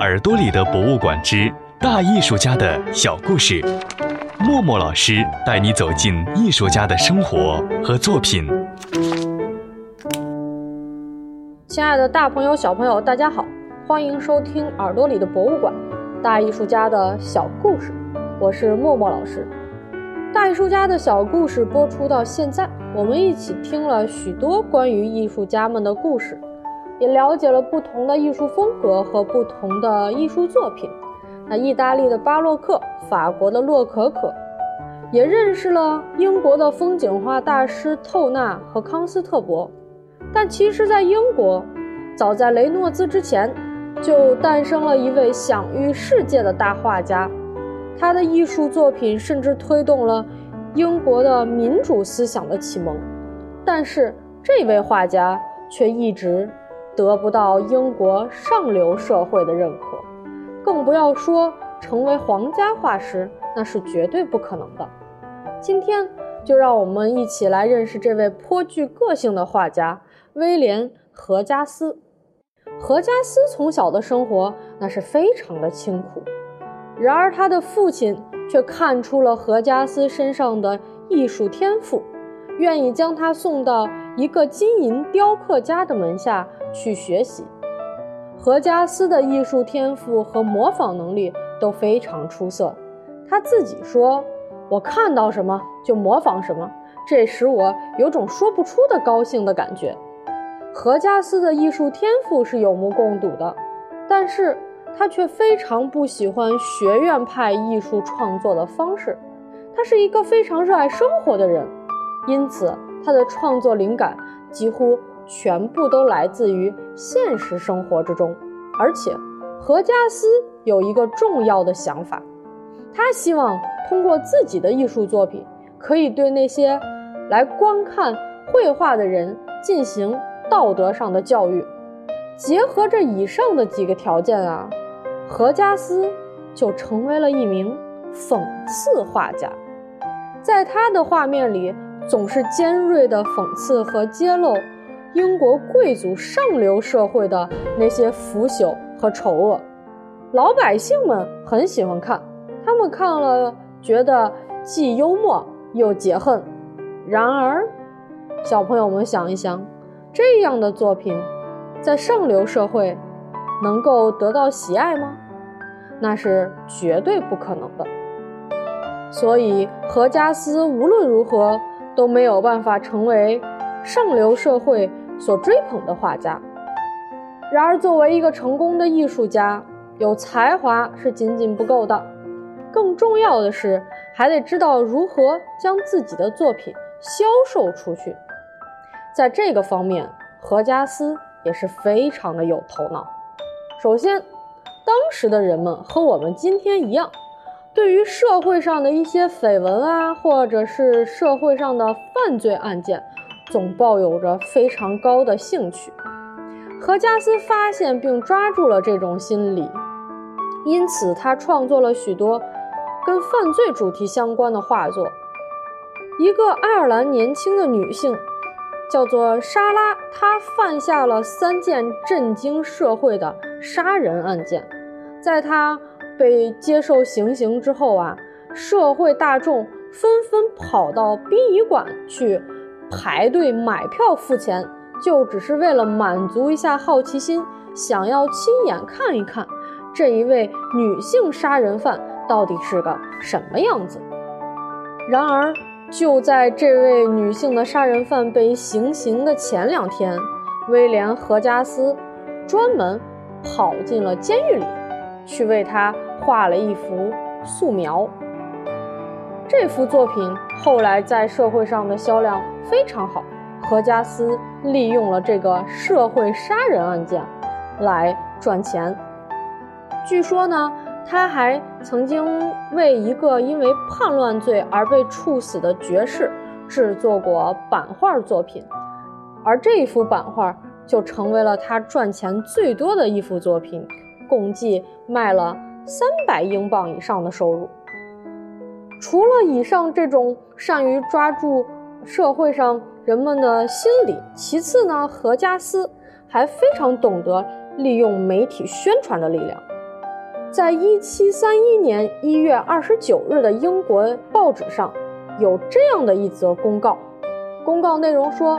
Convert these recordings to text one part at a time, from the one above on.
耳朵里的博物馆之大艺术家的小故事，默默老师带你走进艺术家的生活和作品。亲爱的大朋友、小朋友，大家好，欢迎收听耳朵里的博物馆，大艺术家的小故事。我是默默老师。大艺术家的小故事播出到现在，我们一起听了许多关于艺术家们的故事。也了解了不同的艺术风格和不同的艺术作品。那意大利的巴洛克，法国的洛可可，也认识了英国的风景画大师透纳和康斯特伯。但其实，在英国，早在雷诺兹之前，就诞生了一位享誉世界的大画家。他的艺术作品甚至推动了英国的民主思想的启蒙。但是，这位画家却一直。得不到英国上流社会的认可，更不要说成为皇家画师，那是绝对不可能的。今天就让我们一起来认识这位颇具个性的画家威廉·何加斯。何加斯从小的生活那是非常的清苦，然而他的父亲却看出了何加斯身上的艺术天赋，愿意将他送到一个金银雕刻家的门下。去学习，何加斯的艺术天赋和模仿能力都非常出色。他自己说：“我看到什么就模仿什么，这使我有种说不出的高兴的感觉。”何加斯的艺术天赋是有目共睹的，但是他却非常不喜欢学院派艺术创作的方式。他是一个非常热爱生活的人，因此他的创作灵感几乎。全部都来自于现实生活之中，而且何加斯有一个重要的想法，他希望通过自己的艺术作品，可以对那些来观看绘画的人进行道德上的教育。结合着以上的几个条件啊，何加斯就成为了一名讽刺画家，在他的画面里总是尖锐的讽刺和揭露。英国贵族上流社会的那些腐朽和丑恶，老百姓们很喜欢看，他们看了觉得既幽默又解恨。然而，小朋友们想一想，这样的作品在上流社会能够得到喜爱吗？那是绝对不可能的。所以，何加斯无论如何都没有办法成为上流社会。所追捧的画家。然而，作为一个成功的艺术家，有才华是仅仅不够的，更重要的是还得知道如何将自己的作品销售出去。在这个方面，何加斯也是非常的有头脑。首先，当时的人们和我们今天一样，对于社会上的一些绯闻啊，或者是社会上的犯罪案件。总抱有着非常高的兴趣。何加斯发现并抓住了这种心理，因此他创作了许多跟犯罪主题相关的画作。一个爱尔兰年轻的女性叫做莎拉，她犯下了三件震惊社会的杀人案件。在她被接受行刑之后啊，社会大众纷纷跑到殡仪馆去。排队买票付钱，就只是为了满足一下好奇心，想要亲眼看一看这一位女性杀人犯到底是个什么样子。然而，就在这位女性的杀人犯被行刑的前两天，威廉·何加斯专门跑进了监狱里，去为他画了一幅素描。这幅作品后来在社会上的销量非常好。何加斯利用了这个社会杀人案件来赚钱。据说呢，他还曾经为一个因为叛乱罪而被处死的爵士制作过版画作品，而这一幅版画就成为了他赚钱最多的一幅作品，共计卖了三百英镑以上的收入。除了以上这种善于抓住社会上人们的心理，其次呢，何加斯还非常懂得利用媒体宣传的力量。在一七三一年一月二十九日的英国报纸上，有这样的一则公告。公告内容说，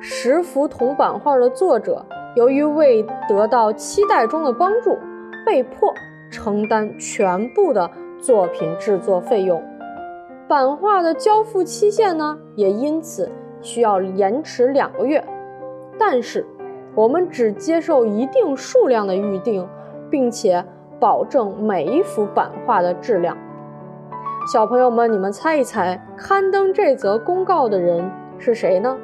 十幅铜版画的作者由于未得到期待中的帮助，被迫承担全部的作品制作费用。版画的交付期限呢，也因此需要延迟两个月。但是，我们只接受一定数量的预定，并且。保证每一幅版画的质量。小朋友们，你们猜一猜，刊登这则公告的人是谁呢？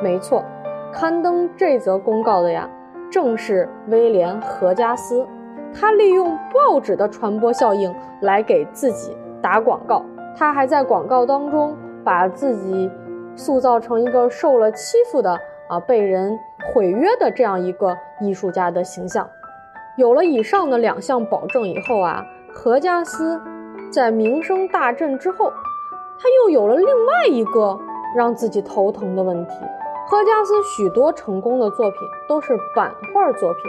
没错，刊登这则公告的呀，正是威廉·何加斯。他利用报纸的传播效应来给自己打广告。他还在广告当中把自己塑造成一个受了欺负的啊，被人毁约的这样一个艺术家的形象。有了以上的两项保证以后啊，何加斯在名声大振之后，他又有了另外一个让自己头疼的问题。何加斯许多成功的作品都是版画作品，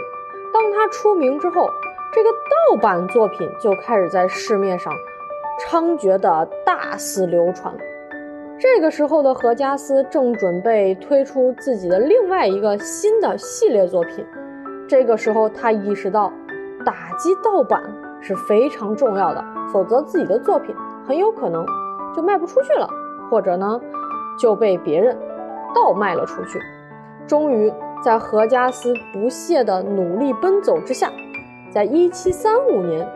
当他出名之后，这个盗版作品就开始在市面上猖獗的大肆流传。这个时候的何加斯正准备推出自己的另外一个新的系列作品。这个时候，他意识到打击盗版是非常重要的，否则自己的作品很有可能就卖不出去了，或者呢就被别人倒卖了出去。终于，在何加斯不懈的努力奔走之下，在1735年，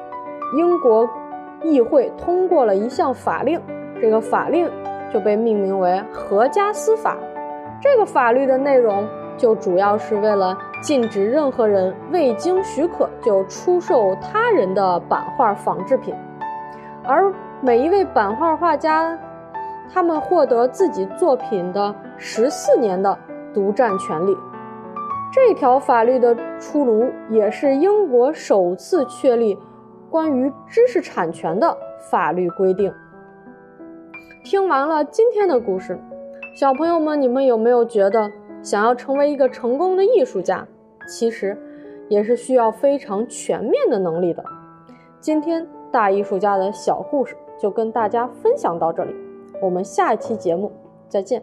英国议会通过了一项法令，这个法令就被命名为《何加斯法》。这个法律的内容。就主要是为了禁止任何人未经许可就出售他人的版画仿制品，而每一位版画画家，他们获得自己作品的十四年的独占权利。这条法律的出炉，也是英国首次确立关于知识产权的法律规定。听完了今天的故事，小朋友们，你们有没有觉得？想要成为一个成功的艺术家，其实也是需要非常全面的能力的。今天大艺术家的小故事就跟大家分享到这里，我们下一期节目再见。